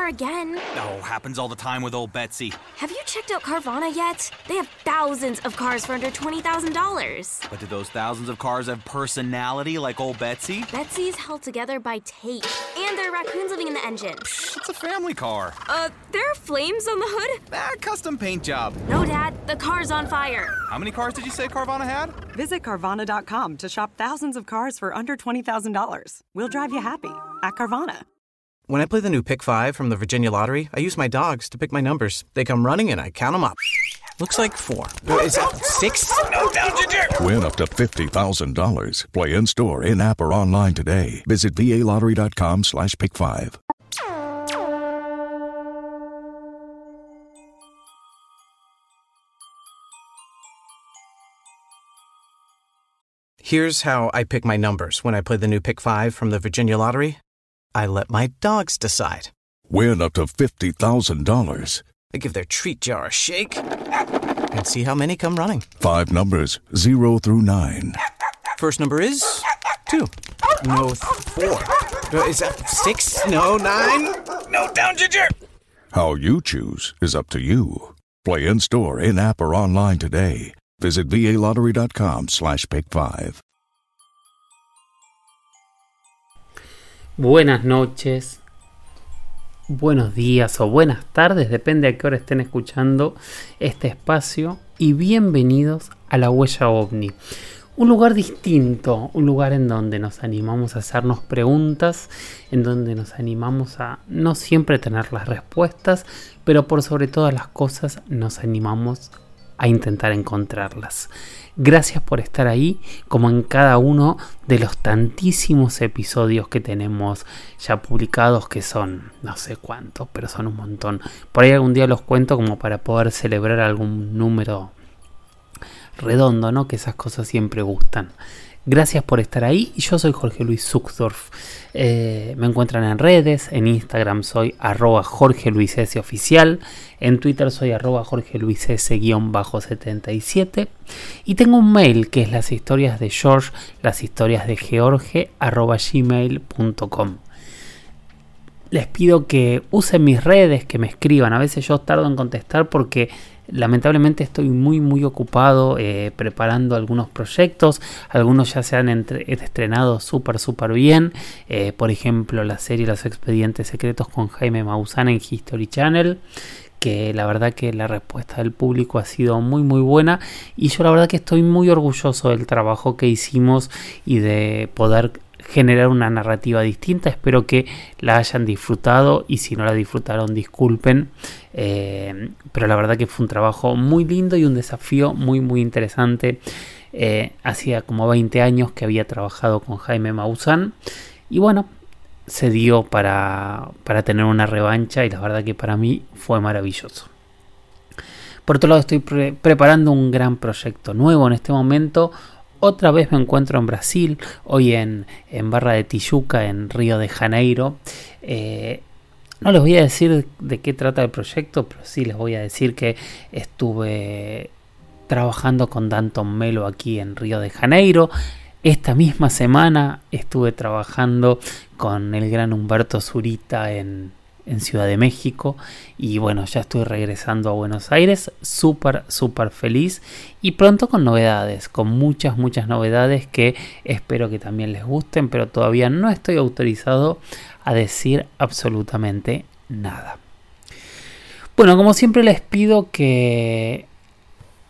car again. Oh, happens all the time with old Betsy. Have you checked out Carvana yet? They have thousands of cars for under $20,000. But do those thousands of cars have personality like old Betsy? Betsy's held together by tape, and there are raccoons living in the engine. It's a family car. Uh, there are flames on the hood? Ah, custom paint job. No, Dad, the car's on fire. How many cars did you say Carvana had? Visit Carvana.com to shop thousands of cars for under $20,000. We'll drive you happy at Carvana. When I play the new Pick 5 from the Virginia Lottery, I use my dogs to pick my numbers. They come running and I count them up. Looks like four. Is that six? No, down, Ginger! Win up to $50,000. Play in store, in app, or online today. Visit VALottery.com slash pick five. Here's how I pick my numbers when I play the new Pick 5 from the Virginia Lottery. I let my dogs decide. Win up to $50,000. I give their treat jar a shake and see how many come running. Five numbers, 0 through 9. First number is two. No, four. Is that six? No, nine? No, down, Ginger! How you choose is up to you. Play in store, in app, or online today. Visit VALottery.com slash pick five. Buenas noches, buenos días o buenas tardes, depende a qué hora estén escuchando este espacio y bienvenidos a la huella ovni. Un lugar distinto, un lugar en donde nos animamos a hacernos preguntas, en donde nos animamos a no siempre tener las respuestas, pero por sobre todas las cosas nos animamos a intentar encontrarlas. Gracias por estar ahí, como en cada uno de los tantísimos episodios que tenemos ya publicados, que son no sé cuántos, pero son un montón. Por ahí algún día los cuento como para poder celebrar algún número redondo, ¿no? Que esas cosas siempre gustan. Gracias por estar ahí. Yo soy Jorge Luis Zuckdorf. Eh, me encuentran en redes. En Instagram soy arroba Jorge Luis S oficial. En Twitter soy arroba Jorge Luis S guion bajo 77. Y tengo un mail que es las historias de George, las historias de George arroba gmail.com. Les pido que usen mis redes, que me escriban. A veces yo tardo en contestar porque lamentablemente estoy muy muy ocupado eh, preparando algunos proyectos. Algunos ya se han entre- estrenado súper súper bien. Eh, por ejemplo la serie los expedientes secretos con Jaime Maussan en History Channel que la verdad que la respuesta del público ha sido muy muy buena. Y yo la verdad que estoy muy orgulloso del trabajo que hicimos y de poder generar una narrativa distinta. Espero que la hayan disfrutado y si no la disfrutaron, disculpen. Eh, pero la verdad que fue un trabajo muy lindo y un desafío muy muy interesante. Eh, hacía como 20 años que había trabajado con Jaime Maussan y bueno, se dio para, para tener una revancha y la verdad que para mí fue maravilloso. Por otro lado, estoy pre- preparando un gran proyecto nuevo en este momento. Otra vez me encuentro en Brasil, hoy en, en Barra de Tijuca, en Río de Janeiro. Eh, no les voy a decir de qué trata el proyecto, pero sí les voy a decir que estuve trabajando con Danton Melo aquí en Río de Janeiro. Esta misma semana estuve trabajando con el gran Humberto Zurita en, en Ciudad de México y bueno, ya estoy regresando a Buenos Aires, súper, súper feliz y pronto con novedades, con muchas, muchas novedades que espero que también les gusten, pero todavía no estoy autorizado a decir absolutamente nada. Bueno, como siempre les pido que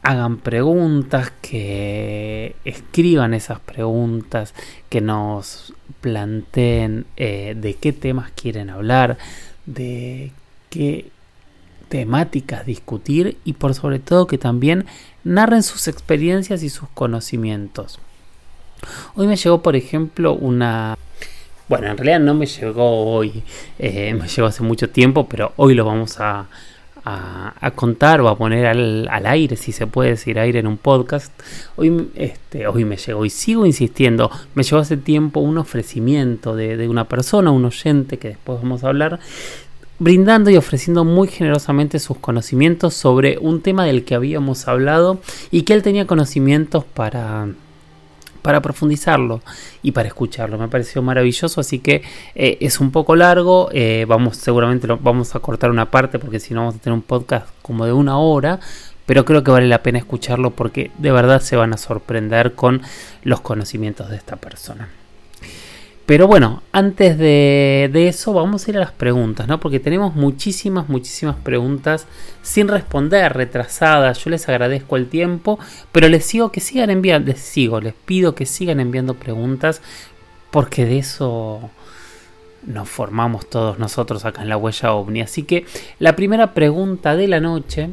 hagan preguntas, que escriban esas preguntas, que nos planteen eh, de qué temas quieren hablar, de qué temáticas discutir y por sobre todo que también narren sus experiencias y sus conocimientos. Hoy me llegó, por ejemplo, una Bueno, en realidad no me llegó hoy, eh, me llegó hace mucho tiempo, pero hoy lo vamos a, a, contar o a poner al, aire, si se puede decir aire en un podcast. Hoy, este, hoy me llegó y sigo insistiendo, me llegó hace tiempo un ofrecimiento de, de una persona, un oyente que después vamos a hablar, brindando y ofreciendo muy generosamente sus conocimientos sobre un tema del que habíamos hablado y que él tenía conocimientos para para profundizarlo y para escucharlo. Me pareció maravilloso, así que eh, es un poco largo. Eh, vamos, seguramente lo, vamos a cortar una parte porque si no vamos a tener un podcast como de una hora. Pero creo que vale la pena escucharlo porque de verdad se van a sorprender con los conocimientos de esta persona. Pero bueno, antes de, eso vamos a ir a las preguntas, ¿no? Porque tenemos muchísimas, muchísimas preguntas sin responder, retrasadas. Yo les agradezco el tiempo, pero les sigo que sigan enviando, les sigo, les pido que sigan enviando preguntas porque de eso nos formamos todos nosotros acá en la huella ovni. Así que la primera pregunta de la noche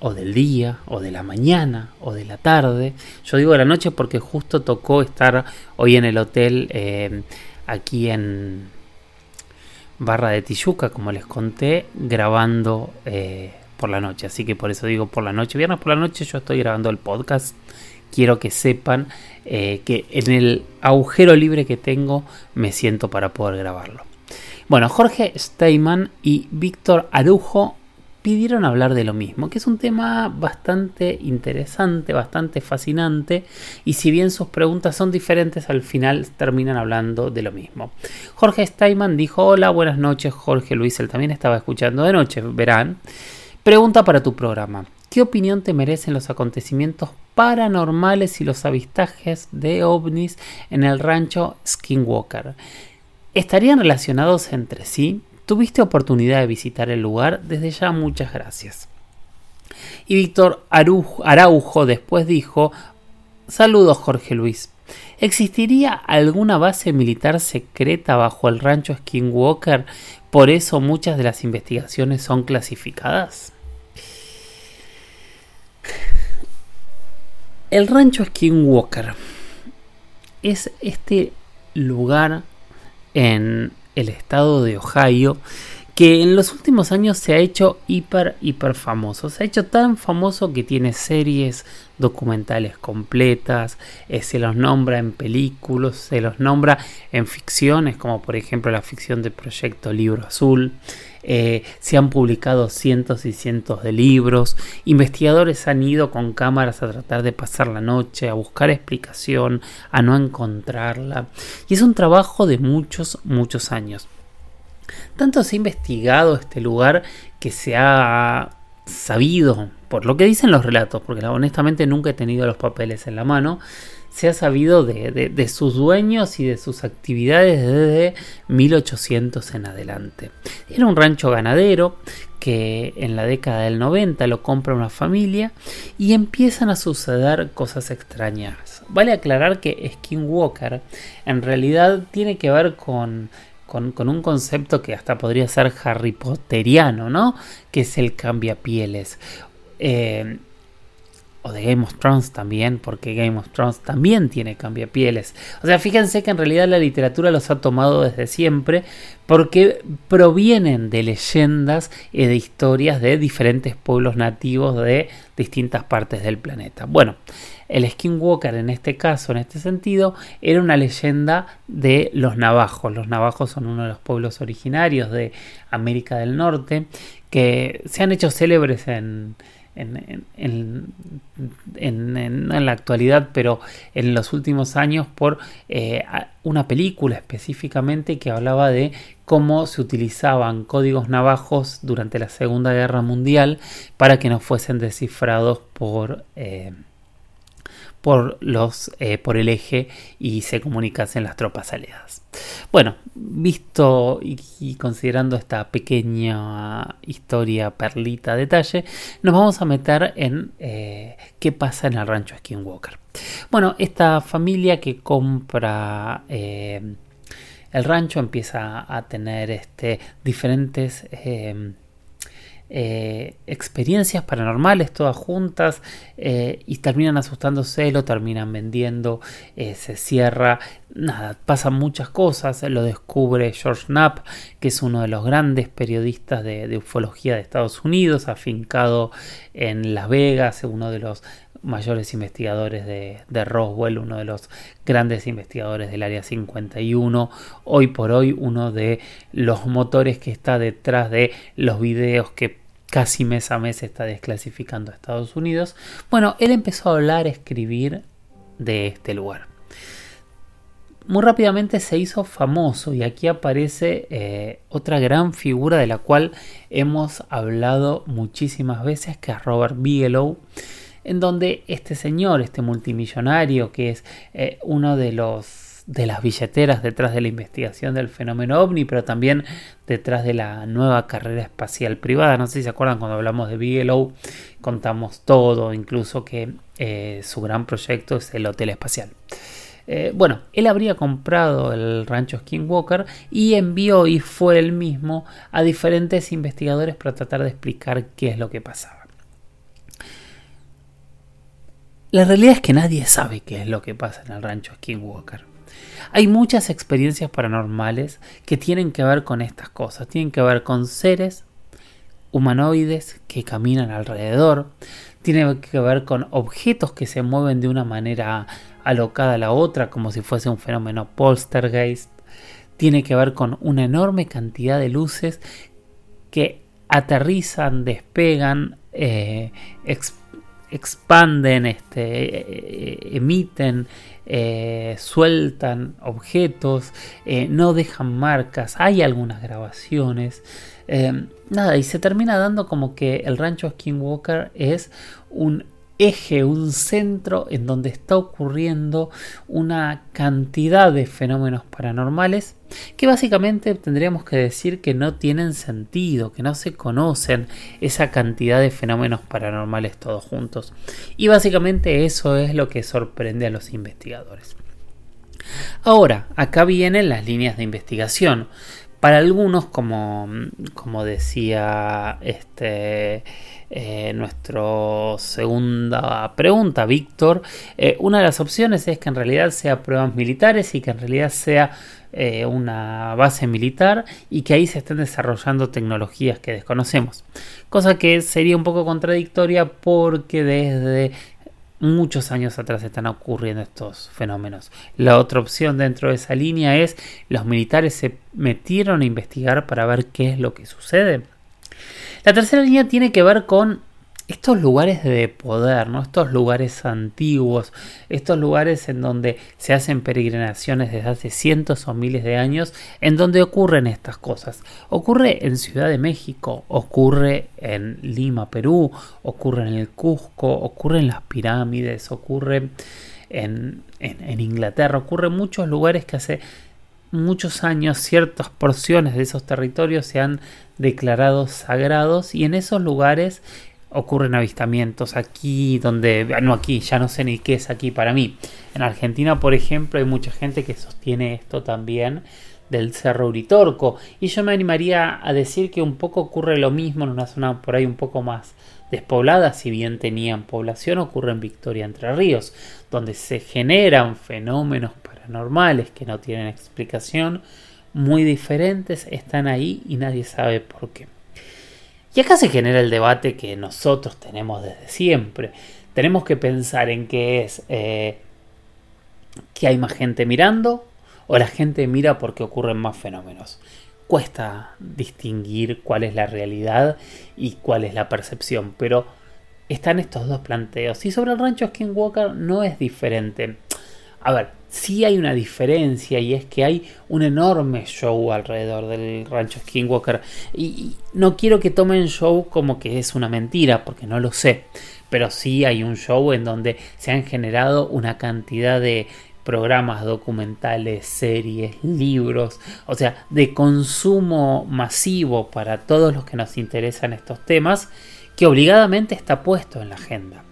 o del día, o de la mañana, o de la tarde. Yo digo de la noche porque justo tocó estar hoy en el hotel eh, aquí en Barra de Tijuca, como les conté, grabando eh, por la noche. Así que por eso digo por la noche. Viernes por la noche yo estoy grabando el podcast. Quiero que sepan eh, que en el agujero libre que tengo me siento para poder grabarlo. Bueno, Jorge Steyman y Víctor Arujo pidieron hablar de lo mismo, que es un tema bastante interesante, bastante fascinante, y si bien sus preguntas son diferentes, al final terminan hablando de lo mismo. Jorge Steinman dijo, hola, buenas noches, Jorge Luis, él también estaba escuchando de noche, verán. Pregunta para tu programa. ¿Qué opinión te merecen los acontecimientos paranormales y los avistajes de ovnis en el rancho Skinwalker? ¿Estarían relacionados entre sí? Tuviste oportunidad de visitar el lugar, desde ya muchas gracias. Y Víctor Araujo después dijo, saludos Jorge Luis. ¿Existiría alguna base militar secreta bajo el rancho Skinwalker? Por eso muchas de las investigaciones son clasificadas. El rancho Skinwalker es este lugar en el estado de Ohio, que en los últimos años se ha hecho hiper, hiper famoso. Se ha hecho tan famoso que tiene series documentales completas, eh, se los nombra en películas, se los nombra en ficciones, como por ejemplo la ficción del proyecto Libro Azul. Eh, se han publicado cientos y cientos de libros, investigadores han ido con cámaras a tratar de pasar la noche, a buscar explicación, a no encontrarla. Y es un trabajo de muchos, muchos años. Tanto se ha investigado este lugar que se ha sabido, por lo que dicen los relatos, porque honestamente nunca he tenido los papeles en la mano, se ha sabido de, sus dueños y de sus actividades desde 1800 en adelante. Era un rancho ganadero que en la década del 90 lo compra una familia y empiezan a suceder cosas extrañas. Vale aclarar que Skinwalker en realidad tiene que ver con con, un concepto que hasta podría ser Harry Potteriano, ¿no? Que es el cambia pieles. Eh, o de Game of Thrones también, porque Game of Thrones también tiene cambiapieles. O sea, fíjense que en realidad la literatura los ha tomado desde siempre, porque provienen de leyendas y de historias de diferentes pueblos nativos de distintas partes del planeta. Bueno, el Skinwalker en este caso, en este sentido, era una leyenda de los navajos. Los navajos son uno de los pueblos originarios de América del Norte que se han hecho célebres en en, en, la actualidad, pero en los últimos años por eh, una película específicamente que hablaba de cómo se utilizaban códigos navajos durante la Segunda Guerra Mundial para que no fuesen descifrados por... Eh, por, los, eh, por el eje y se comunicasen las tropas aliadas. Bueno, visto y, considerando esta pequeña historia, perlita, detalle, nos vamos a meter en eh, qué pasa en el rancho Skinwalker. Bueno, esta familia que compra eh, el rancho empieza a tener este, diferentes experiencias paranormales todas juntas eh, y terminan asustándose, lo terminan vendiendo, eh, se cierra, nada, pasan muchas cosas, lo descubre George Knapp, que es uno de los grandes periodistas de, ufología de Estados Unidos, afincado en Las Vegas, uno de los mayores investigadores de, Roswell, uno de los grandes investigadores del Área 51, hoy por hoy uno de los motores que está detrás de los videos que casi mes a mes está desclasificando a Estados Unidos. Bueno, él empezó a hablar, a escribir de este lugar. Muy rápidamente se hizo famoso y aquí aparece eh, otra gran figura de la cual hemos hablado muchísimas veces, que es Robert Bigelow, en donde este señor, este multimillonario, que es eh, uno de los de las billeteras detrás de la investigación del fenómeno ovni, pero también detrás de la nueva carrera espacial privada. No sé si se acuerdan cuando hablamos de Bigelow, contamos todo, incluso que eh, su gran proyecto es el hotel espacial. Eh, bueno, él habría comprado el rancho Skinwalker y envió y fue él mismo a diferentes investigadores para tratar de explicar qué es lo que pasaba. La realidad es que nadie sabe qué es lo que pasa en el rancho Skinwalker. Hay muchas experiencias paranormales que tienen que ver con estas cosas, tienen que ver con seres humanoides que caminan alrededor, tienen que ver con objetos que se mueven de una manera alocada a la otra, como si fuese un fenómeno poltergeist, tiene que ver con una enorme cantidad de luces que aterrizan, despegan, eh, expanden, este, eh, emiten, eh, sueltan objetos, eh, no dejan marcas, hay algunas grabaciones. nada, y se termina dando como que el rancho Skinwalker es un eje, un centro en donde está ocurriendo una cantidad de fenómenos paranormales que básicamente tendríamos que decir que no tienen sentido, que no se conocen esa cantidad de fenómenos paranormales todos juntos. Y básicamente eso es lo que sorprende a los investigadores. Ahora, acá vienen las líneas de investigación. Para algunos, como, como decía este, eh, nuestra segunda pregunta, Víctor, eh, una de las opciones es que en realidad sea pruebas militares y que en realidad sea eh, una base militar y que ahí se estén desarrollando tecnologías que desconocemos. Cosa que sería un poco contradictoria porque desde muchos años atrás están ocurriendo estos fenómenos. La otra opción dentro de esa línea es los militares se metieron a investigar para ver qué es lo que sucede. La tercera línea tiene que ver con estos lugares de poder, ¿no? estos lugares antiguos, estos lugares en donde se hacen peregrinaciones desde hace cientos o miles de años, en donde ocurren estas cosas. Ocurre en Ciudad de México, ocurre en Lima, Perú, ocurre en el Cusco, ocurre en las pirámides, ocurre en, en Inglaterra, ocurre en muchos lugares que hace muchos años ciertas porciones de esos territorios se han declarado sagrados y en esos lugares ocurren avistamientos aquí donde no aquí ya no sé ni qué es aquí para mí. En Argentina por ejemplo hay mucha gente que sostiene esto también del Cerro Uritorco. Y yo me animaría a decir que un poco ocurre lo mismo en una zona por ahí un poco más despoblada si bien tenían población ocurre en Victoria Entre Ríos donde se generan fenómenos paranormales que no tienen explicación muy diferentes están ahí y nadie sabe por qué y acá se genera el debate que nosotros tenemos desde siempre. Tenemos que pensar en qué es eh, que hay más gente mirando o la gente mira porque ocurren más fenómenos. Cuesta distinguir cuál es la realidad y cuál es la percepción, pero están estos dos planteos. Y sobre el rancho Skinwalker no es diferente. A ver, sí hay una diferencia y es que hay un enorme show alrededor del rancho Skinwalker. Y, no quiero que tomen show como que es una mentira, porque no lo sé. Pero sí hay un show en donde se han generado una cantidad de programas documentales, series, libros, o sea, de consumo masivo para todos los que nos interesan estos temas, que obligadamente está puesto en la agenda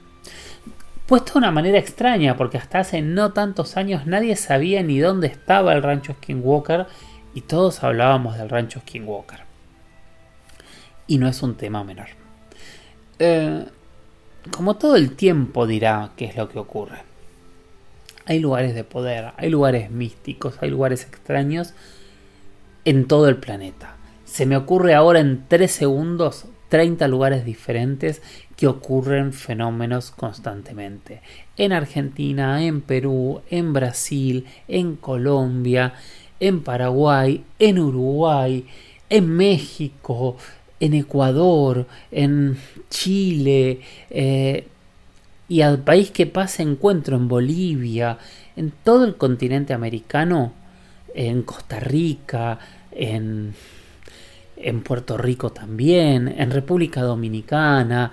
puesto de una manera extraña, porque hasta hace no tantos años nadie sabía ni dónde estaba el rancho Skinwalker y todos hablábamos del rancho Skinwalker. y no es un tema menor. Eh, como todo el tiempo dirá qué es lo que ocurre. Hay lugares de poder, hay lugares místicos, hay lugares extraños en todo el planeta. Se me ocurre ahora en 3 segundos 30 lugares diferentes que ocurren fenómenos constantemente. En Argentina, en Perú, en Brasil, en Colombia, en Paraguay, en Uruguay, en México, en Ecuador, en Chile, eh, y al país que pase encuentro en Bolivia, en todo el continente americano, en Costa Rica, en, en Puerto Rico también, en República Dominicana,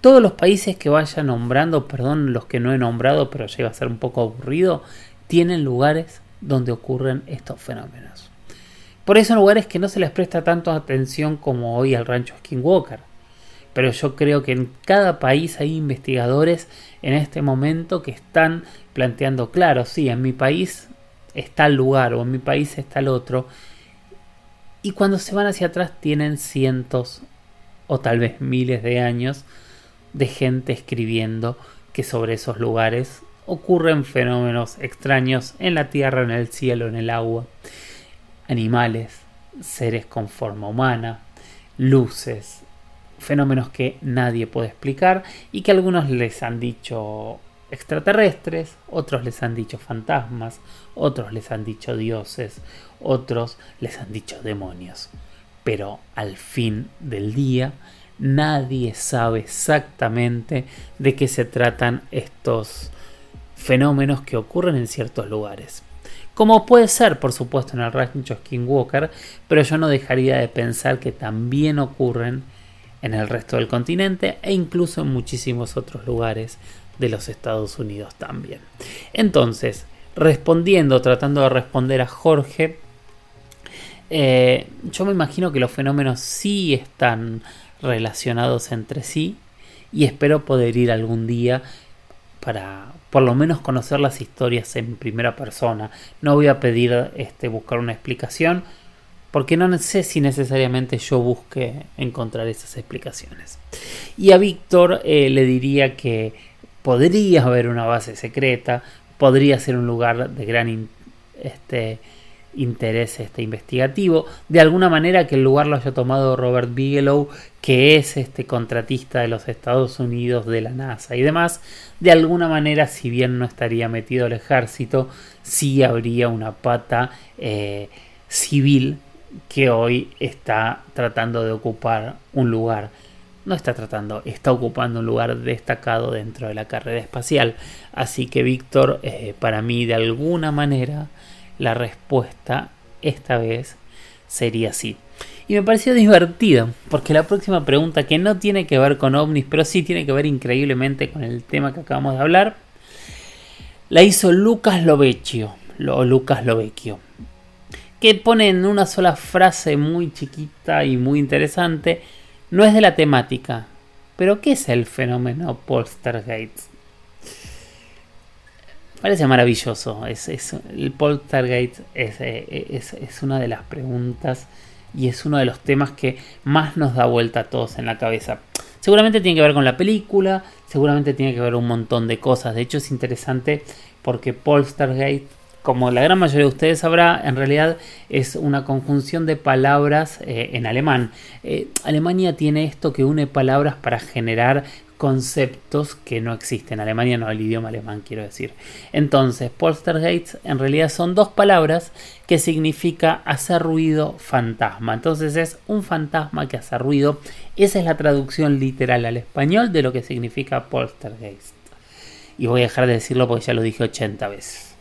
todos los países que vaya nombrando, perdón los que no he nombrado, pero llega a ser un poco aburrido, tienen lugares donde ocurren estos fenómenos. Por eso lugares que no se les presta tanto atención como hoy al rancho Skinwalker pero yo creo que en cada país hay investigadores en este momento que están planteando, claro, sí, en mi país está el lugar o en mi país está el otro, y cuando se van hacia atrás tienen cientos o tal vez miles de años de gente escribiendo que sobre esos lugares ocurren fenómenos extraños en la tierra, en el cielo, en el agua, animales, seres con forma humana, luces, fenómenos que nadie puede explicar y que algunos les han dicho extraterrestres, otros les han dicho fantasmas, otros les han dicho dioses, otros les han dicho demonios. Pero al fin del día nadie sabe exactamente de qué se tratan estos fenómenos que ocurren en ciertos lugares. Como puede ser, por supuesto, en el rancho Skinwalker, pero yo no dejaría de pensar que también ocurren en el resto del continente e incluso en muchísimos otros lugares de los Estados Unidos también. Entonces, respondiendo, tratando de responder a Jorge, eh, yo me imagino que los fenómenos sí están relacionados entre sí y espero poder ir algún día para por lo menos conocer las historias en primera persona. No voy a pedir este, buscar una explicación, porque no sé si necesariamente yo busque encontrar esas explicaciones. Y a Víctor eh, le diría que podría haber una base secreta, podría ser un lugar de gran este, interés este, investigativo. De alguna manera que el lugar lo haya tomado Robert Bigelow, que es este contratista de los Estados Unidos, de la NASA y demás. De alguna manera, si bien no estaría metido el ejército, sí habría una pata eh, civil que hoy está tratando de ocupar un lugar. No está tratando, está ocupando un lugar destacado dentro de la carrera espacial. Así que Víctor, eh, para mí de alguna manera, la respuesta esta vez sería sí. Y me pareció divertido, porque la próxima pregunta, que no tiene que ver con ovnis, pero sí tiene que ver increíblemente con el tema que acabamos de hablar, la hizo Lucas Lovecchio, o Lucas Lovecchio que pone en una sola frase muy chiquita y muy interesante, no es de la temática. Pero ¿qué es el fenómeno Poltergeist? Parece maravilloso. Es, el Poltergeist es, es, es, una de las preguntas y es uno de los temas que más nos da vuelta a todos en la cabeza. Seguramente tiene que ver con la película, seguramente tiene que ver un montón de cosas. De hecho es interesante porque Poltergeist como la gran mayoría de ustedes sabrá, en realidad es una conjunción de palabras eh, en alemán. Eh, Alemania tiene esto que une palabras para generar conceptos que no existen. Alemania no, el idioma alemán quiero decir. Entonces, poltergeist en realidad son dos palabras que significa hacer ruido fantasma. Entonces es un fantasma que hace ruido. Esa es la traducción literal al español de lo que significa poltergeist. Y voy a dejar de decirlo porque ya lo dije 80 veces.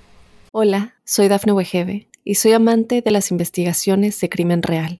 Hola, soy Dafne Wegebe y soy amante de las investigaciones de crimen real.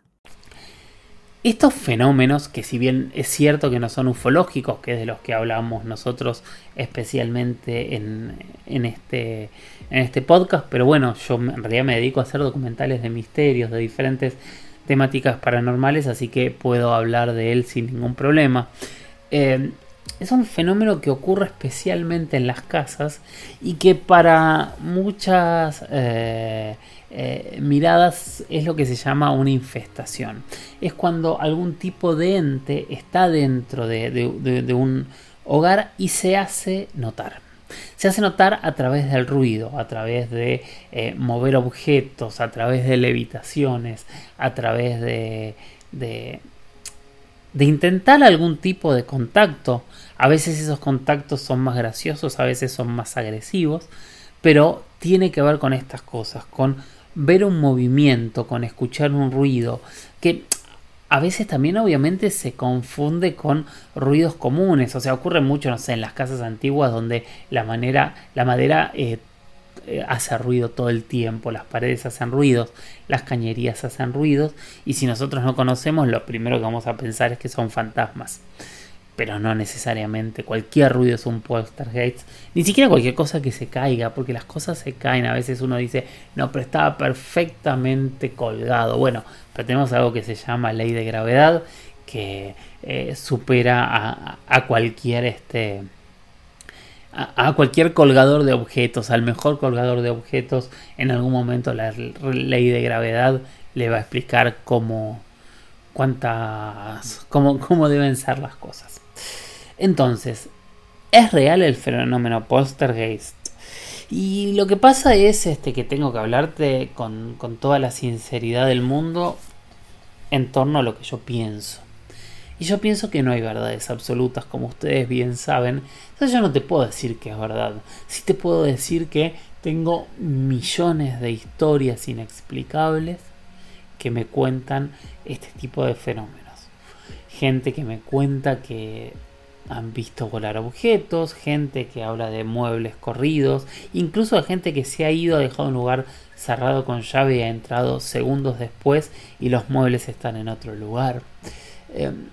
Estos fenómenos, que si bien es cierto que no son ufológicos, que es de los que hablamos nosotros especialmente en, este, en este podcast, pero bueno, yo en realidad me dedico a hacer documentales de misterios, de diferentes temáticas paranormales, así que puedo hablar de él sin ningún problema. Eh, es un fenómeno que ocurre especialmente en las casas y que para muchas eh, eh, miradas es lo que se llama una infestación. Es cuando algún tipo de ente está dentro de, un hogar y se hace notar. Se hace notar a través del ruido, a través de eh, mover objetos, a través de levitaciones, a través de, de, intentar algún tipo de contacto. A veces esos contactos son más graciosos, a veces son más agresivos, pero tiene que ver con estas cosas, con ver un movimiento, con escuchar un ruido, que a veces también obviamente se confunde con ruidos comunes, o sea, ocurre mucho, no sé, en las casas antiguas donde la, manera, la madera eh, eh, hace ruido todo el tiempo, las paredes hacen ruidos, las cañerías hacen ruidos, y si nosotros no conocemos, lo primero que vamos a pensar es que son fantasmas pero no necesariamente. Cualquier ruido es un poltergeist. Ni siquiera cualquier cosa que se caiga, porque las cosas se caen. A veces uno dice, no, pero estaba perfectamente colgado. Bueno, pero tenemos algo que se llama ley de gravedad, que eh, supera a, cualquier este. A, cualquier colgador de objetos, al mejor colgador de objetos, en algún momento la ley de gravedad le va a explicar cómo, cuántas, cómo, cómo deben ser las cosas. Entonces, ¿es real el fenómeno poltergeist? Y lo que pasa es este, que tengo que hablarte con, toda la sinceridad del mundo en torno a lo que yo pienso. Y yo pienso que no hay verdades absolutas, como ustedes bien saben. Entonces yo no te puedo decir que es verdad. Sí te puedo decir que tengo millones de historias inexplicables que me cuentan este tipo de fenómenos. Gente que me cuenta que han visto volar objetos, gente que habla de muebles corridos, incluso gente que se ha ido, ha dejado un lugar cerrado con llave y ha entrado segundos después y los muebles están en otro lugar. Em,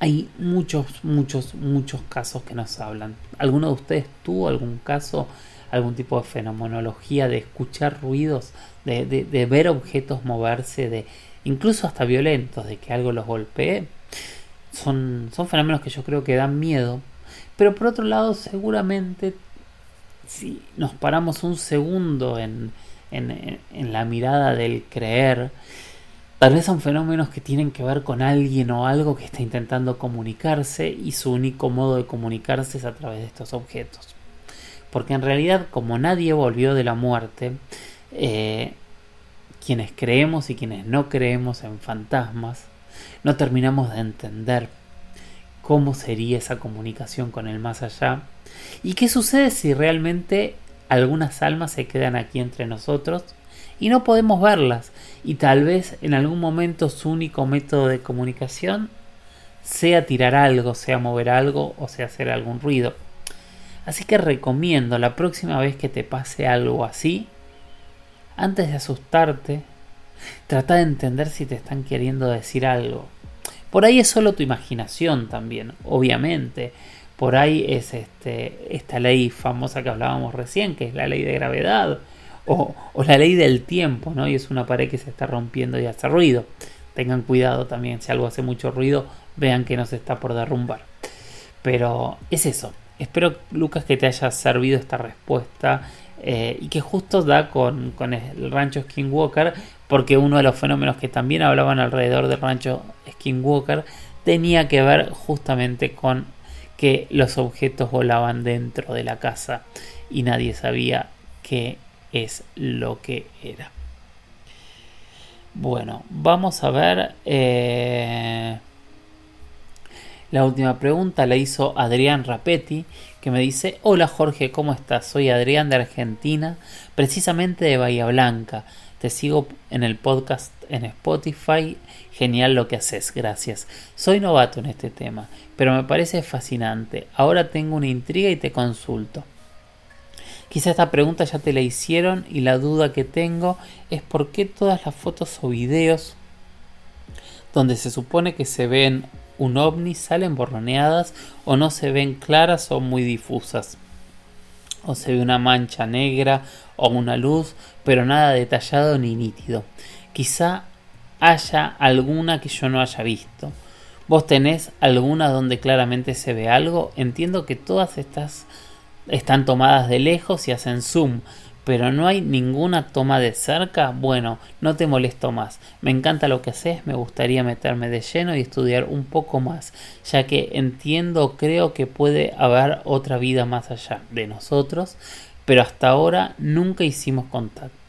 hay muchos, muchos, muchos casos que nos hablan. ¿Alguno de ustedes tuvo algún caso, algún tipo de fenomenología de escuchar ruidos, de, de ver objetos moverse, de incluso hasta violentos, de que algo los golpee? son, son fenómenos que yo creo que dan miedo. Pero por otro lado, seguramente si nos paramos un segundo en, en, en, la mirada del creer, tal vez son fenómenos que tienen que ver con alguien o algo que está intentando comunicarse y su único modo de comunicarse es a través de estos objetos. Porque en realidad, como nadie volvió de la muerte, eh, quienes creemos y quienes no creemos en fantasmas, no terminamos de entender cómo sería esa comunicación con el más allá y qué sucede si realmente algunas almas se quedan aquí entre nosotros y no podemos verlas y tal vez en algún momento su único método de comunicación sea tirar algo, sea mover algo o sea hacer algún ruido. Así que recomiendo la próxima vez que te pase algo así, antes de asustarte, Trata de entender si te están queriendo decir algo. Por ahí es solo tu imaginación también, obviamente. Por ahí es este, esta ley famosa que hablábamos recién, que es la ley de gravedad, o, la ley del tiempo, ¿no? Y es una pared que se está rompiendo y hace ruido. Tengan cuidado también, si algo hace mucho ruido, vean que no se está por derrumbar. Pero es eso. Espero, Lucas, que te haya servido esta respuesta eh, y que justo da con, el rancho Skinwalker, porque uno de los fenómenos que también hablaban alrededor del rancho Skinwalker tenía que ver justamente con que los objetos volaban dentro de la casa y nadie sabía qué es lo que era. Bueno, vamos a ver. Eh, la última pregunta la hizo Adrián Rapetti, que me dice, hola Jorge, ¿cómo estás? Soy Adrián de Argentina, precisamente de Bahía Blanca. Te sigo en el podcast en Spotify. Genial lo que haces, gracias. Soy novato en este tema, pero me parece fascinante. Ahora tengo una intriga y te consulto. Quizá esta pregunta ya te la hicieron y la duda que tengo es por qué todas las fotos o videos donde se supone que se ven un ovni salen borroneadas o no se ven claras o muy difusas. O se ve una mancha negra o una luz, pero nada detallado ni nítido. Quizá haya alguna que yo no haya visto. ¿Vos tenés alguna donde claramente se ve algo? Entiendo que todas estas están tomadas de lejos y hacen zoom, pero no hay ninguna toma de cerca, bueno, no te molesto más. Me encanta lo que haces, me gustaría meterme de lleno y estudiar un poco más, ya que entiendo, creo que puede haber otra vida más allá de nosotros, pero hasta ahora nunca hicimos contacto.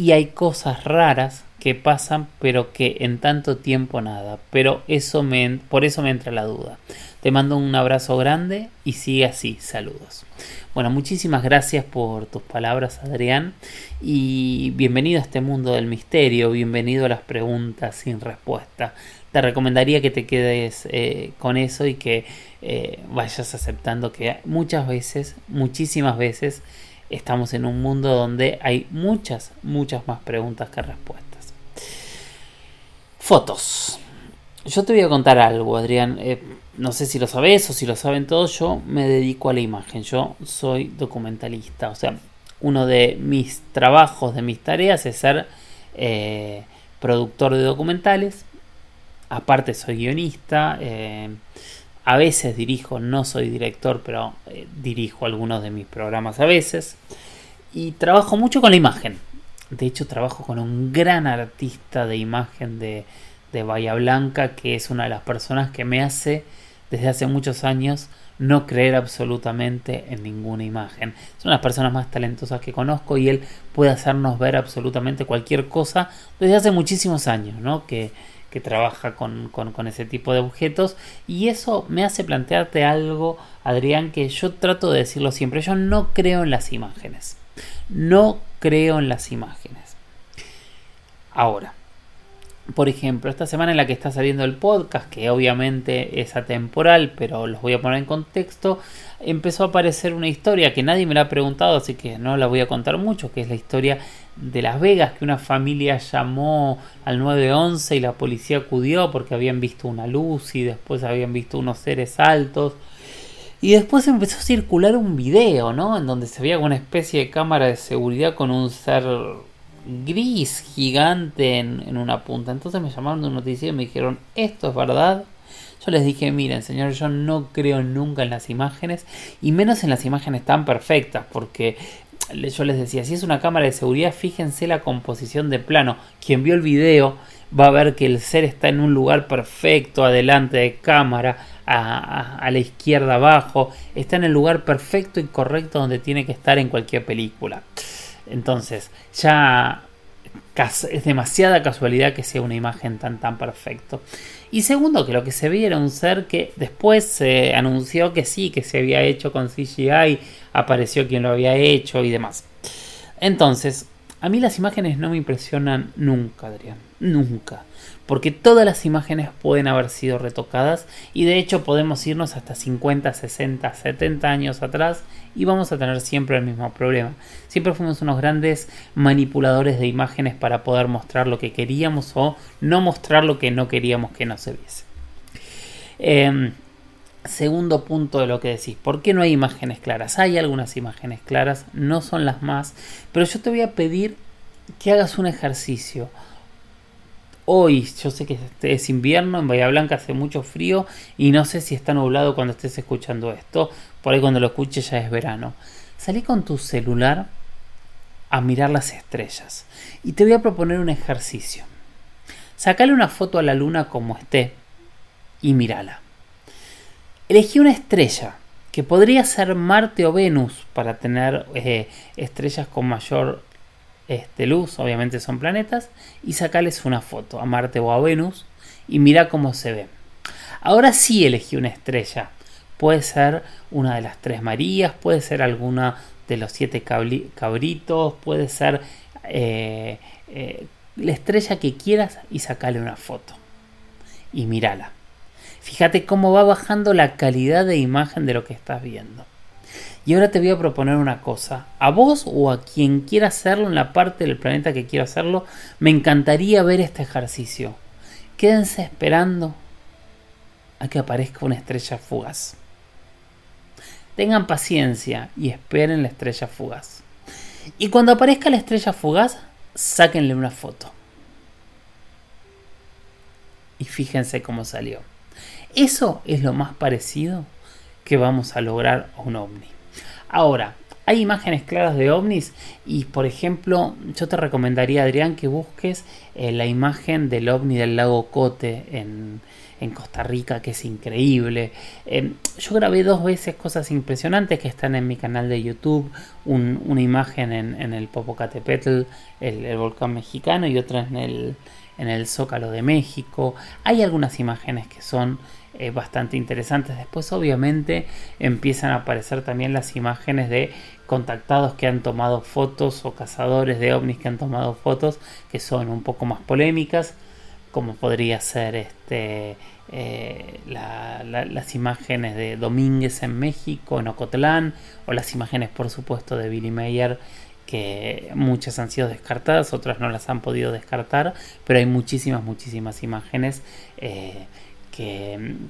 Y hay cosas raras que pasan, pero que en tanto tiempo nada. Pero eso me, por eso me entra la duda. Te mando un abrazo grande y sigue así. Saludos. Bueno, muchísimas gracias por tus palabras, Adrián. Y bienvenido a este mundo del misterio. Bienvenido a las preguntas sin respuesta. Te recomendaría que te quedes eh, con eso y que eh, vayas aceptando que muchas veces, muchísimas veces, estamos en un mundo donde hay muchas, muchas más preguntas que respuestas. Fotos. Yo te voy a contar algo, Adrián. Eh, no sé si lo sabes o si lo saben todos. Yo me dedico a la imagen. Yo soy documentalista. O sea, uno de mis trabajos, de mis tareas es ser eh, productor de documentales. Aparte soy guionista. Eh, a veces dirijo, no soy director, pero dirijo algunos de mis programas a veces. Y trabajo mucho con la imagen. De hecho, trabajo con un gran artista de imagen de, Bahía Blanca, que es una de las personas que me hace desde hace muchos años no creer absolutamente en ninguna imagen. Es una de las personas más talentosas que conozco y él puede hacernos ver absolutamente cualquier cosa desde hace muchísimos años, ¿no? Que, que trabaja con, con, con, ese tipo de objetos y eso me hace plantearte algo, Adrián, que yo trato de decirlo siempre, yo no creo en las imágenes. No creo en las imágenes. Ahora, por ejemplo, esta semana en la que está saliendo el podcast, que obviamente es atemporal, pero los voy a poner en contexto, empezó a aparecer una historia que nadie me la ha preguntado, así que no la voy a contar mucho, que es la historia de Las Vegas, que una familia llamó al 911 y la policía acudió porque habían visto una luz y después habían visto unos seres altos y después empezó a circular un video, ¿no? En donde se veía una especie de cámara de seguridad con un ser gris gigante en, una punta. Entonces me llamaron de un noticiero y me dijeron, ¿esto es verdad? Yo les dije, miren, señor, yo no creo nunca en las imágenes y menos en las imágenes tan perfectas, porque yo les decía, si es una cámara de seguridad, fíjense la composición de plano. Quien vio el video va a ver que el ser está en un lugar perfecto, adelante de cámara, a, la izquierda abajo, está en el lugar perfecto y correcto donde tiene que estar en cualquier película. Entonces, ya es demasiada casualidad que sea una imagen tan tan perfecto. Y segundo, que lo que se veía era un ser que después se anunció que sí, que se había hecho con CGI, apareció quien lo había hecho y demás. Entonces, a mí las imágenes no me impresionan nunca, Adrián. Nunca porque todas las imágenes pueden haber sido retocadas y de hecho podemos irnos hasta 50, 60, 70 años atrás y vamos a tener siempre el mismo problema. Siempre fuimos unos grandes manipuladores de imágenes para poder mostrar lo que queríamos o no mostrar lo que no queríamos que no se viese. Em, segundo punto de lo que decís, ¿por qué no hay imágenes claras? Hay algunas imágenes claras, no son las más, pero yo te voy a pedir que hagas un ejercicio hoy, yo sé que es invierno, en Bahía Blanca hace mucho frío y no sé si está nublado cuando estés escuchando esto, por ahí cuando lo escuches ya es verano. Salí con tu celular a mirar las estrellas y te voy a proponer un ejercicio. Sacale una foto a la luna como esté y mírala. Elegí una estrella que podría ser Marte o Venus para tener eh, estrellas con mayor este, luz, obviamente son planetas, y sacarles una foto a Marte o a Venus y mira cómo se ve. Ahora sí elegí una estrella. Puede ser una de las tres Marías, puede ser alguna de los siete cabritos, puede ser eh, eh, la estrella que quieras y sacarle una foto. Y mírala. Fíjate cómo va bajando la calidad de imagen de lo que estás viendo. Y ahora te voy a proponer una cosa. A vos o a quien quiera hacerlo en la parte del planeta que quiera hacerlo, me encantaría ver este ejercicio. quédense esperando a que aparezca una estrella fugaz. Tengan paciencia y esperen la estrella fugaz. Y cuando aparezca la estrella fugaz, sáquenle una foto. Y fíjense cómo salió. Eso es lo más parecido que vamos a lograr a un ovni. Ahora, hay imágenes claras de ovnis y por ejemplo yo te recomendaría Adrián que busques eh, la imagen del ovni del lago Cote en, Costa Rica que es increíble. Em, yo grabé dos veces cosas impresionantes que están en mi canal de YouTube. una imagen en, el Popocatépetl, el, volcán mexicano y otra en el Zócalo de México. Hay algunas imágenes que son eh, bastante interesantes. Después obviamente empiezan a aparecer también las imágenes de contactados que han tomado fotos o cazadores de ovnis que han tomado fotos que son un poco más polémicas como podría ser este eh, las imágenes de Domínguez en México, en Ocotlán, o las imágenes por supuesto de Billy Mayer que muchas han sido descartadas, otras no las han podido descartar, pero hay muchísimas, muchísimas imágenes eh,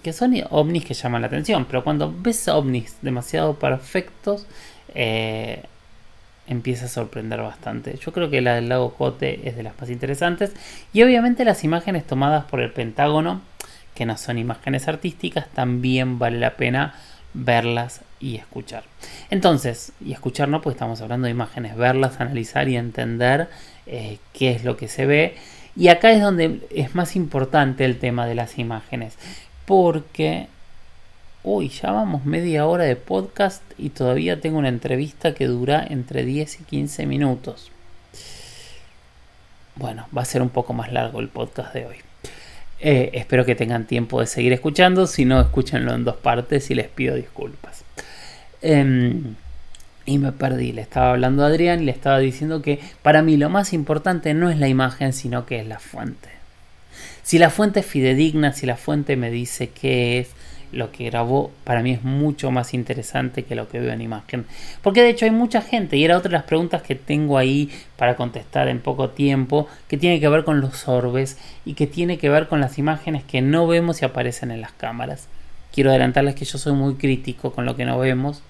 que, son ovnis que llaman la atención, pero cuando ves ovnis demasiado perfectos, eh, empieza a sorprender bastante. Yo creo que la del lago Cote es de las más interesantes. Y obviamente las imágenes tomadas por el Pentágono, que no son imágenes artísticas, también vale la pena verlas y escuchar. Entonces, y escuchar no, pues estamos hablando de imágenes, verlas, analizar y entender eh, qué es lo que se ve y acá es donde es más importante el tema de las imágenes. Porque, uy, ya vamos media hora de podcast y todavía tengo una entrevista que dura entre 10 y 15 minutos. Bueno, va a ser un poco más largo el podcast de hoy. Eh, espero que tengan tiempo de seguir escuchando. Si no, escúchenlo en dos partes y les pido disculpas. Em, y me perdí. Le estaba hablando a Adrián y le estaba diciendo que para mí lo más importante no es la imagen, sino que es la fuente. Si la fuente es fidedigna, si la fuente me dice qué es lo que grabó, para mí es mucho más interesante que lo que veo en imagen. Porque de hecho hay mucha gente, y era otra de las preguntas que tengo ahí para contestar en poco tiempo, que tiene que ver con los orbes y que tiene que ver con las imágenes que no vemos y aparecen en las cámaras. Quiero adelantarles que yo soy muy crítico con lo que no vemos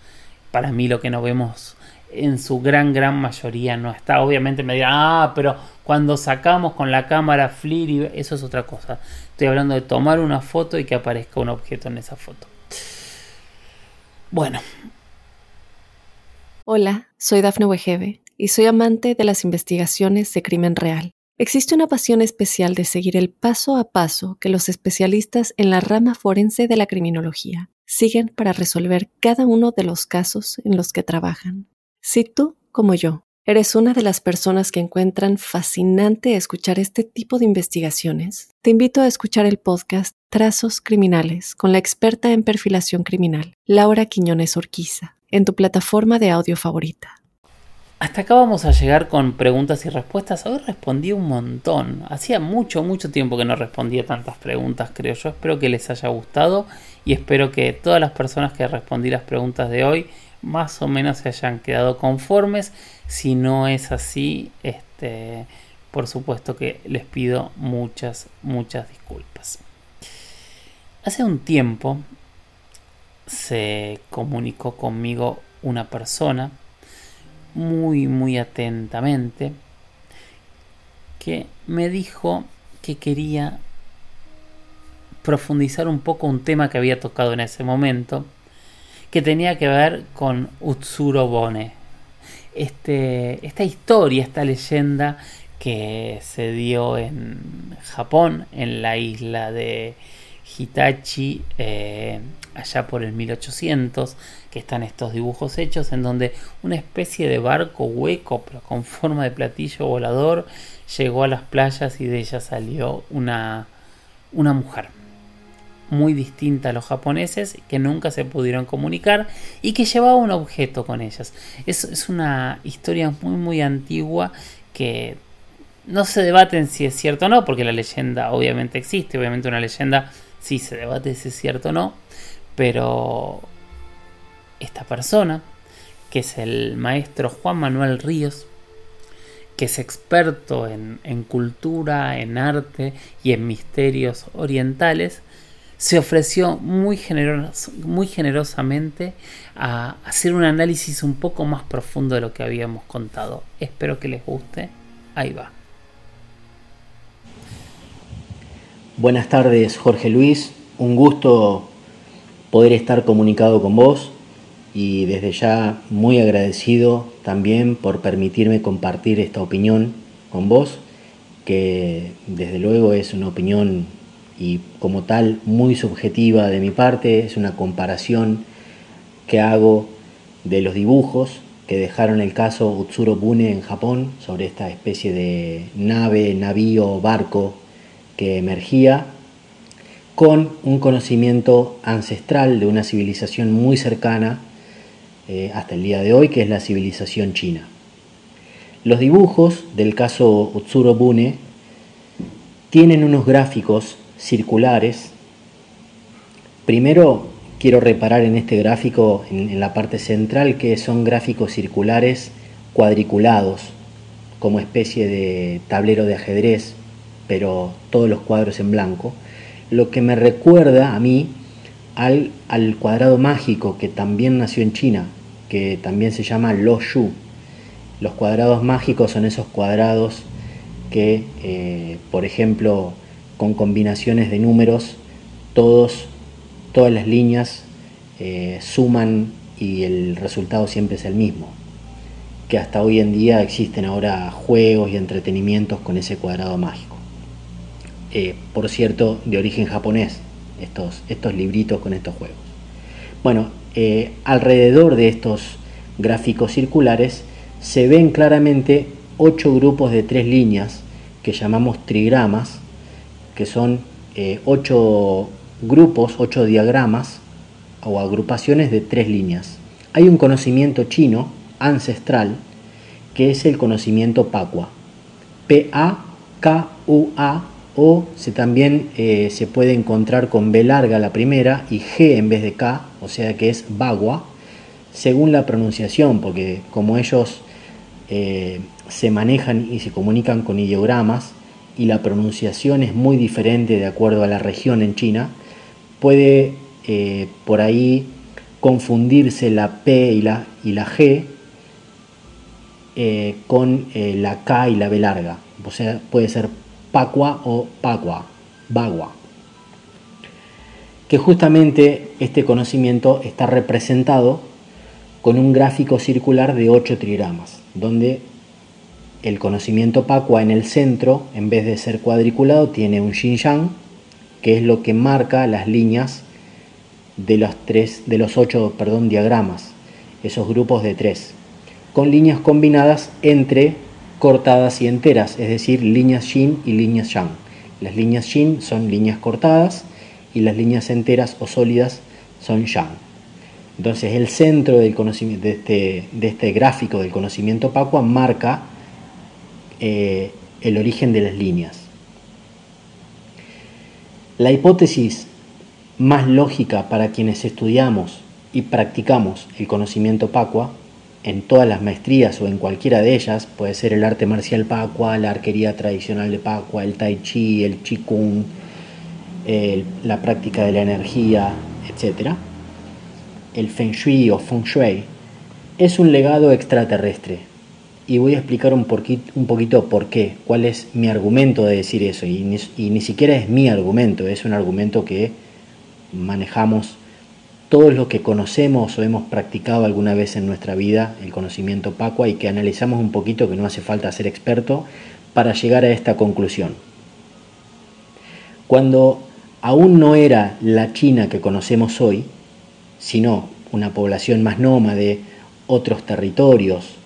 para mí lo que no vemos en su gran gran mayoría no está. Obviamente me dirán, ah, pero cuando sacamos con la cámara FLIR, eso es otra cosa. Estoy hablando de tomar una foto y que aparezca un objeto en esa foto. Bueno. Hola, soy Dafne Wegebe y soy amante de las investigaciones de crimen real. Existe una pasión especial de seguir el paso a paso que los especialistas en la rama forense de la criminología siguen para resolver cada uno de los casos en los que trabajan. Si tú, como yo, eres una de las personas que encuentran fascinante escuchar este tipo de investigaciones, te invito a escuchar el podcast Trazos Criminales con la experta en perfilación criminal, Laura Quiñones Orquiza, en tu plataforma de audio favorita. Hasta acá vamos a llegar con preguntas y respuestas. Hoy respondí un montón. Hacía mucho, mucho tiempo que no respondía tantas preguntas, creo yo. Espero que les haya gustado y espero que todas las personas que respondí las preguntas de hoy más o menos se hayan quedado conformes. Si no es así, este, por supuesto que les pido muchas, muchas disculpas. Hace un tiempo se comunicó conmigo una persona muy, muy atentamente, que me dijo que quería profundizar un poco un tema que había tocado en ese momento, que tenía que ver con Utsuro Bone. Este, esta historia, esta leyenda que se dio en Japón, en la isla de Hitachi, eh, allá por el 1800, que están estos dibujos hechos en donde una especie de barco hueco pero con forma de platillo volador llegó a las playas y de ella salió una, una mujer muy distinta a los japoneses que nunca se pudieron comunicar y que llevaba un objeto con ellas. Es, es una historia muy muy antigua que no se debaten si es cierto o no, porque la leyenda obviamente existe, obviamente una leyenda sí se debate si es cierto o no, pero esta persona, que es el maestro Juan Manuel Ríos, que es experto en, en cultura, en arte y en misterios orientales, se ofreció muy, generos, muy generosamente a hacer un análisis un poco más profundo de lo que habíamos contado. Espero que les guste. Ahí va. Buenas tardes, Jorge Luis. Un gusto poder estar comunicado con vos y desde ya muy agradecido también por permitirme compartir esta opinión con vos, que desde luego es una opinión y como tal muy subjetiva de mi parte, es una comparación que hago de los dibujos que dejaron el caso Utsuro Bune en Japón sobre esta especie de nave, navío, barco que emergía con un conocimiento ancestral de una civilización muy cercana eh, hasta el día de hoy, que es la civilización china. Los dibujos del caso Utsuro Bune tienen unos gráficos circulares. Primero quiero reparar en este gráfico, en, la parte central, que son gráficos circulares cuadriculados, como especie de tablero de ajedrez, pero todos los cuadros en blanco, lo que me recuerda a mí al, cuadrado mágico que también nació en China, que también se llama Lo Shu. Los cuadrados mágicos son esos cuadrados que, eh, por ejemplo, con combinaciones de números, todos, todas las líneas eh, suman y el resultado siempre es el mismo. Que hasta hoy en día existen ahora juegos y entretenimientos con ese cuadrado mágico. Eh, por cierto, de origen japonés, estos, estos libritos con estos juegos. Bueno, eh, alrededor de estos gráficos circulares se ven claramente ocho grupos de tres líneas que llamamos trigramas, que son eh, ocho grupos, ocho diagramas o agrupaciones de tres líneas. Hay un conocimiento chino ancestral que es el conocimiento Pacua. P-A-K-U-A o se también eh, se puede encontrar con B larga la primera y G en vez de K, o sea que es Bagua, según la pronunciación, porque como ellos eh, se manejan y se comunican con ideogramas, y la pronunciación es muy diferente de acuerdo a la región en China, puede eh, por ahí confundirse la P y la, y la G eh, con eh, la K y la B larga. O sea, puede ser Pacua o Pacua, Bagua. Que justamente este conocimiento está representado con un gráfico circular de 8 trigramas, donde el conocimiento Pacua en el centro, en vez de ser cuadriculado, tiene un Xinjiang, que es lo que marca las líneas de los, tres, de los ocho perdón, diagramas, esos grupos de tres, con líneas combinadas entre cortadas y enteras, es decir, líneas Xin y líneas Yang. Las líneas Xin son líneas cortadas y las líneas enteras o sólidas son Yang. Entonces el centro de, este, de este gráfico del conocimiento Pacua marca eh, el origen de las líneas. La hipótesis más lógica para quienes estudiamos y practicamos el conocimiento Pacua, en todas las maestrías o en cualquiera de ellas, puede ser el arte marcial Pacua, la arquería tradicional de Pacua, el Tai Chi, el Qigong, la práctica de la energía, etc. El Feng Shui o Feng Shui es un legado extraterrestre y voy a explicar un, poquito por qué, cuál es mi argumento de decir eso. Y ni, siquiera es mi argumento, es un argumento que manejamos todos los que conocemos o hemos practicado alguna vez en nuestra vida el conocimiento Pacua y que analizamos un poquito, que no hace falta ser experto, para llegar a esta conclusión. Cuando aún no era la China que conocemos hoy, sino una población más nómade, otros territorios,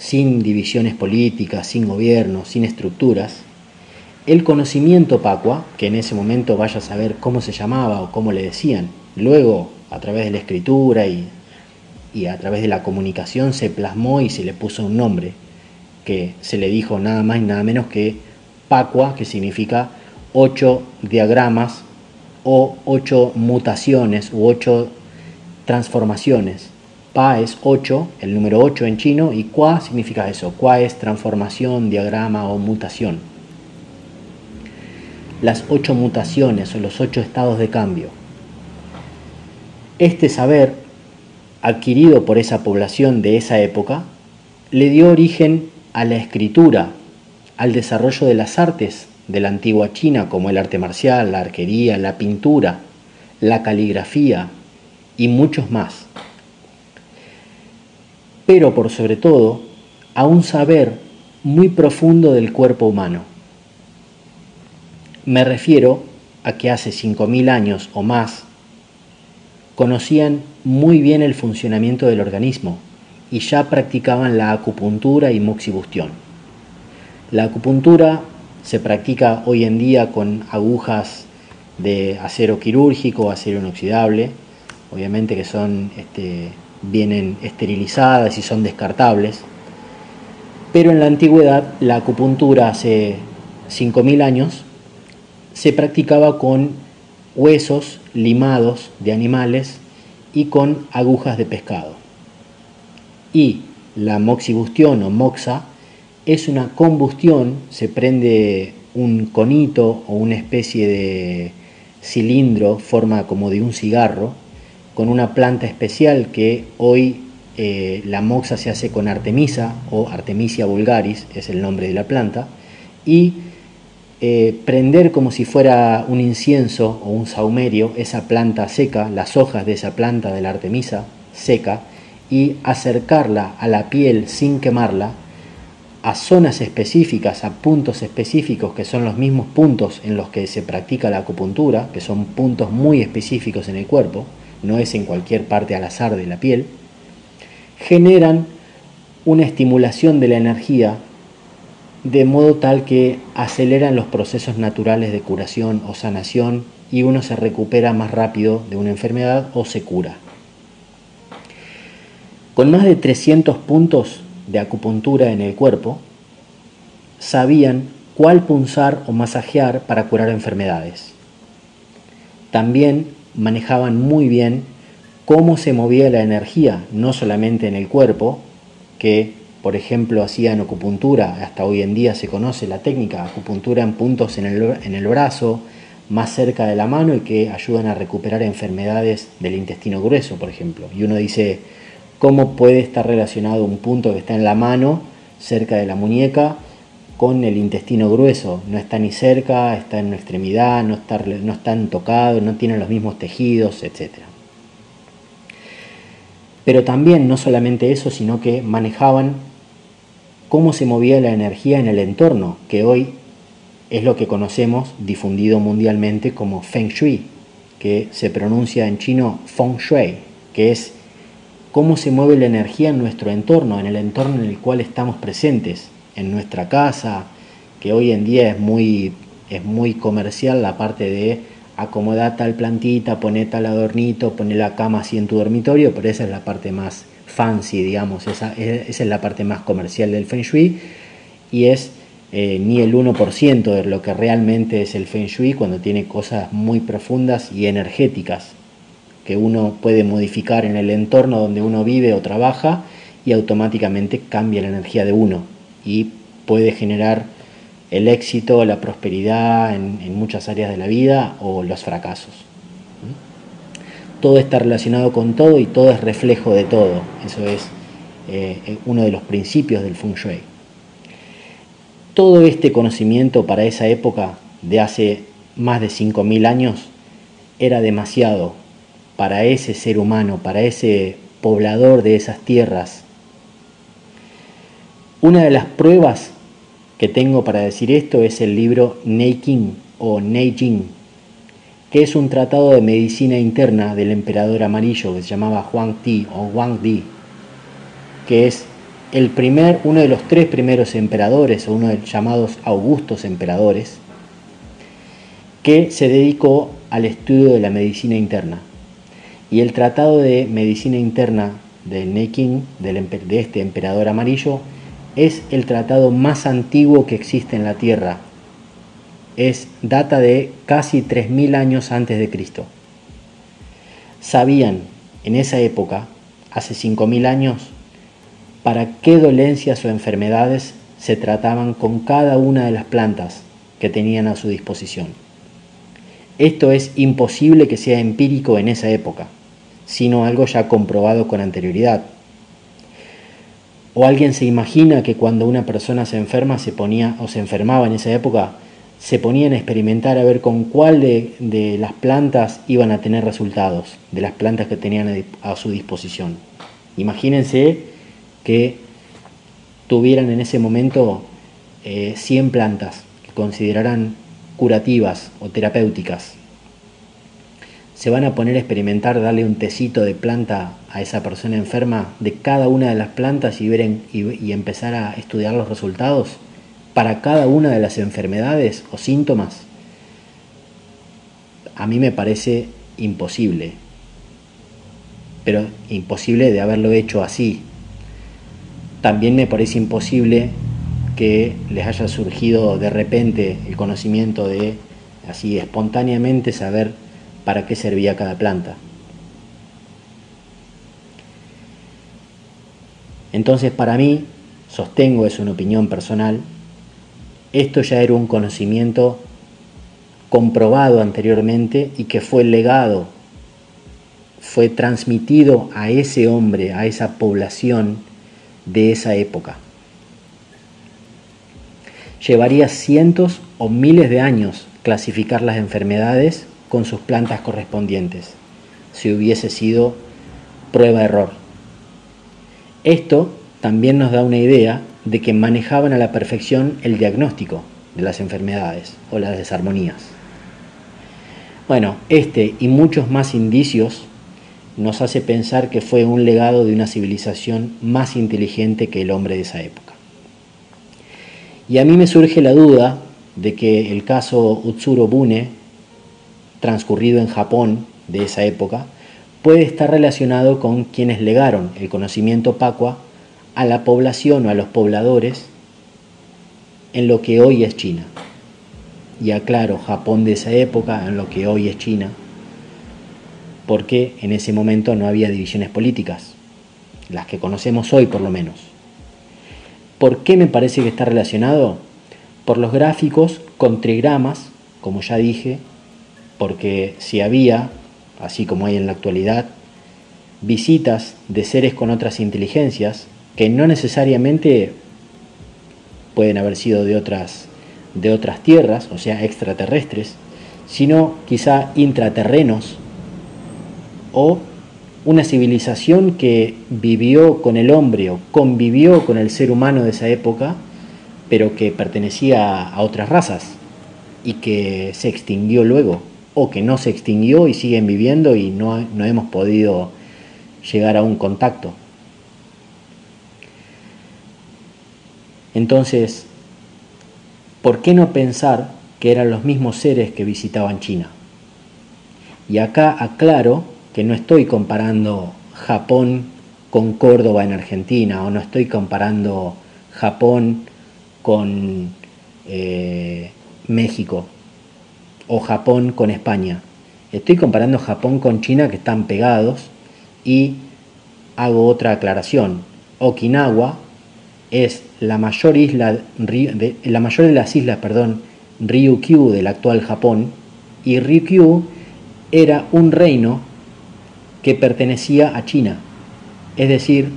sin divisiones políticas, sin gobierno, sin estructuras, el conocimiento Pacua, que en ese momento vaya a saber cómo se llamaba o cómo le decían, luego a través de la escritura y, y a través de la comunicación se plasmó y se le puso un nombre, que se le dijo nada más y nada menos que Pacua, que significa ocho diagramas o ocho mutaciones u ocho transformaciones Pa es 8, el número 8 en chino, y Qua significa eso. Qua es transformación, diagrama o mutación. Las ocho mutaciones o los ocho estados de cambio. Este saber, adquirido por esa población de esa época, le dio origen a la escritura, al desarrollo de las artes de la antigua China, como el arte marcial, la arquería, la pintura, la caligrafía y muchos más pero por sobre todo a un saber muy profundo del cuerpo humano. Me refiero a que hace 5.000 años o más conocían muy bien el funcionamiento del organismo y ya practicaban la acupuntura y moxibustión. La acupuntura se practica hoy en día con agujas de acero quirúrgico acero inoxidable, obviamente que son este, vienen esterilizadas y son descartables. Pero en la antigüedad, la acupuntura hace 5.000 años se practicaba con huesos limados de animales y con agujas de pescado. Y la moxibustión o moxa es una combustión, se prende un conito o una especie de cilindro, forma como de un cigarro, con una planta especial que hoy eh, la moxa se hace con artemisa o artemisia vulgaris, es el nombre de la planta, y eh, prender como si fuera un incienso o un saumerio esa planta seca, las hojas de esa planta de la artemisa seca, y acercarla a la piel sin quemarla, a zonas específicas, a puntos específicos que son los mismos puntos en los que se practica la acupuntura, que son puntos muy específicos en el cuerpo, no es en cualquier parte al azar de la piel, generan una estimulación de la energía de modo tal que aceleran los procesos naturales de curación o sanación y uno se recupera más rápido de una enfermedad o se cura. Con más de 300 puntos de acupuntura en el cuerpo, sabían cuál punzar o masajear para curar enfermedades. También manejaban muy bien cómo se movía la energía, no solamente en el cuerpo, que por ejemplo hacían acupuntura, hasta hoy en día se conoce la técnica, acupuntura en puntos en el, en el brazo, más cerca de la mano y que ayudan a recuperar enfermedades del intestino grueso, por ejemplo. Y uno dice, ¿cómo puede estar relacionado un punto que está en la mano, cerca de la muñeca, con el intestino grueso, no está ni cerca, está en una extremidad, no, está, no están tocados, no tienen los mismos tejidos, etc. Pero también no solamente eso, sino que manejaban cómo se movía la energía en el entorno, que hoy es lo que conocemos difundido mundialmente como Feng Shui, que se pronuncia en chino Feng Shui, que es cómo se mueve la energía en nuestro entorno, en el entorno en el cual estamos presentes en nuestra casa, que hoy en día es muy, es muy comercial la parte de acomodar tal plantita, poner tal adornito, poner la cama así en tu dormitorio, pero esa es la parte más fancy, digamos, esa, esa es la parte más comercial del Feng Shui y es eh, ni el 1% de lo que realmente es el Feng Shui cuando tiene cosas muy profundas y energéticas que uno puede modificar en el entorno donde uno vive o trabaja y automáticamente cambia la energía de uno y puede generar el éxito, la prosperidad en, muchas áreas de la vida o los fracasos. Todo está relacionado con todo y todo es reflejo de todo. Eso es eh, uno de los principios del feng shui. Todo este conocimiento para esa época de hace más de 5.000 años era demasiado para ese ser humano, para ese poblador de esas tierras una de las pruebas que tengo para decir esto es el libro Neiking o Neijing, que es un tratado de medicina interna del emperador amarillo que se llamaba Huang Ti o Wang Di, que es el primer, uno de los tres primeros emperadores o uno de los llamados augustos emperadores, que se dedicó al estudio de la medicina interna. Y el tratado de medicina interna de Neiking, de este emperador amarillo, es el tratado más antiguo que existe en la Tierra. Es data de casi 3000 años antes de Cristo. Sabían en esa época hace 5.000 años, para qué dolencias o enfermedades se trataban con cada una de las plantas que tenían a su disposición. Esto es imposible que sea empírico en esa época, sino algo ya comprobado con anterioridad. ¿O alguien se imagina que cuando una persona se enferma se ponía o se enfermaba en esa época, se ponían a experimentar a ver con cuál de, las plantas iban a tener resultados, de las plantas que tenían a, su disposición? Imagínense que tuvieran en ese momento 100 eh, plantas que consideraran curativas o terapéuticas. Se van a poner a experimentar, darle un tecito de planta a esa persona enferma de cada una de las plantas y, ver y empezar a estudiar los resultados para cada una de las enfermedades o síntomas. A mí me parece imposible, pero imposible de haberlo hecho así, también me parece imposible que les haya surgido de repente el conocimiento de, así espontáneamente, saber para qué servía cada planta. Entonces para mí, sostengo, es una opinión personal, esto ya era un conocimiento comprobado anteriormente y que fue legado, fue transmitido a ese hombre, a esa población de esa época. Llevaría cientos o miles de años clasificar las enfermedades con sus plantas correspondientes, si hubiese sido prueba-error. Esto también nos da una idea de que manejaban a la perfección el diagnóstico de las enfermedades o las desarmonías. Bueno, este y muchos más indicios nos hace pensar que fue un legado de una civilización más inteligente que el hombre de esa época. Y a mí me surge la duda de que el caso Utsuro Bune, transcurrido en Japón de esa época, puede estar relacionado con quienes legaron el conocimiento pacua a la población o a los pobladores en lo que hoy es China. Y aclaro, Japón de esa época en lo que hoy es China, porque en ese momento no había divisiones políticas, las que conocemos hoy por lo menos. ¿Por qué me parece que está relacionado? Por los gráficos con trigramas, como ya dije, porque si había, así como hay en la actualidad, visitas de seres con otras inteligencias, que no necesariamente pueden haber sido de otras, de otras tierras, o sea, extraterrestres, sino quizá intraterrenos, o una civilización que vivió con el hombre o convivió con el ser humano de esa época, pero que pertenecía a otras razas y que se extinguió luego, o que no se extinguió y siguen viviendo y no, no hemos podido llegar a un contacto. Entonces, ¿por qué no pensar que eran los mismos seres que visitaban China? Y acá aclaro que no estoy comparando Japón con Córdoba en Argentina o no estoy comparando Japón con eh, México o Japón con España. Estoy comparando Japón con China que están pegados y hago otra aclaración. Okinawa es la mayor isla de, la mayor de las islas, perdón, Ryukyu del actual Japón y Ryukyu era un reino que pertenecía a China. Es decir,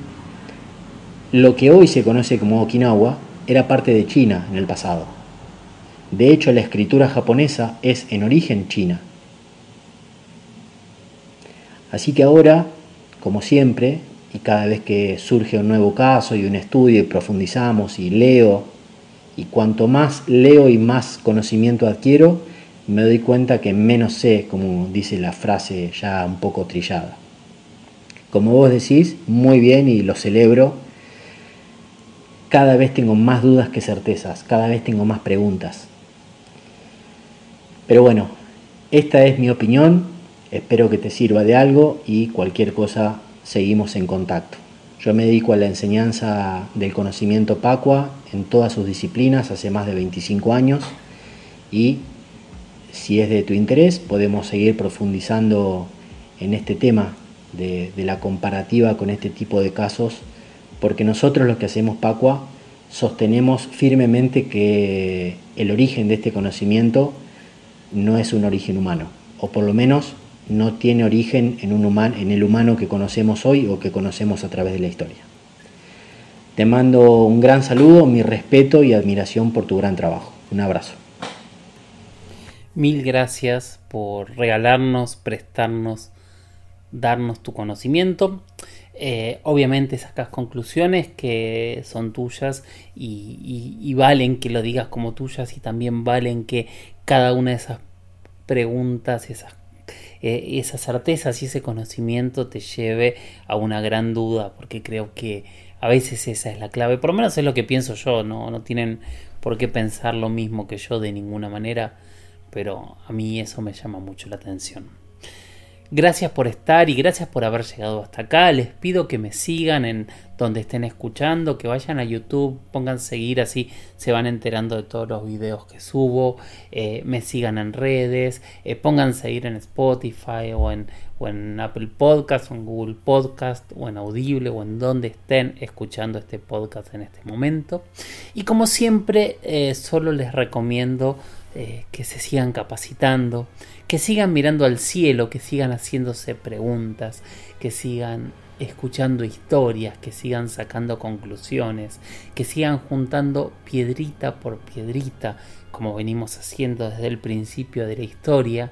lo que hoy se conoce como Okinawa era parte de China en el pasado. De hecho, la escritura japonesa es en origen china. Así que ahora, como siempre, y cada vez que surge un nuevo caso y un estudio y profundizamos y leo, y cuanto más leo y más conocimiento adquiero, me doy cuenta que menos sé, como dice la frase ya un poco trillada. Como vos decís, muy bien y lo celebro, cada vez tengo más dudas que certezas, cada vez tengo más preguntas. Pero bueno, esta es mi opinión, espero que te sirva de algo y cualquier cosa seguimos en contacto. Yo me dedico a la enseñanza del conocimiento Pacua en todas sus disciplinas hace más de 25 años y si es de tu interés podemos seguir profundizando en este tema de, la comparativa con este tipo de casos, porque nosotros los que hacemos Pacua sostenemos firmemente que el origen de este conocimiento no es un origen humano, o por lo menos no tiene origen en, un en el humano que conocemos hoy o que conocemos a través de la historia. Te mando un gran saludo, mi respeto y admiración por tu gran trabajo. Un abrazo. Mil gracias por regalarnos, prestarnos, darnos tu conocimiento. Eh, obviamente sacas conclusiones que son tuyas y, valen que lo digas como tuyas y también valen que cada una de esas preguntas, esas, eh, esas certezas y ese conocimiento te lleve a una gran duda, porque creo que a veces esa es la clave, por lo menos es lo que pienso yo, no, no tienen por qué pensar lo mismo que yo de ninguna manera, pero a mí eso me llama mucho la atención. Gracias por estar y gracias por haber llegado hasta acá. Les pido que me sigan en donde estén escuchando, que vayan a YouTube, pongan seguir así se van enterando de todos los videos que subo, eh, me sigan en redes, eh, pongan seguir en Spotify o en, Apple Podcast o en Google Podcast o en Audible o en donde estén escuchando este podcast en este momento. Y como siempre, eh, solo les recomiendo que se sigan capacitando, que sigan mirando al cielo, que sigan haciéndose preguntas, que sigan escuchando historias, que sigan sacando conclusiones, que sigan juntando piedrita por piedrita, como venimos haciendo desde el principio de la historia,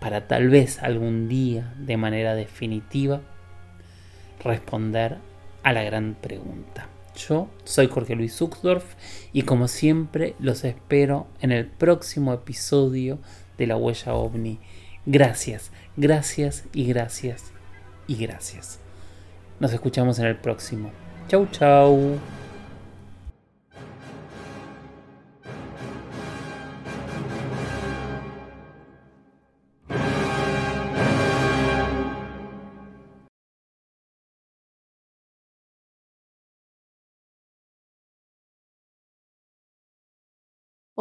para tal vez algún día, de manera definitiva, responder a la gran pregunta. Yo soy Jorge Luis Zuxdorf y como siempre los espero en el próximo episodio de la huella ovni. Gracias, gracias y gracias y gracias. Nos escuchamos en el próximo. Chau, chau.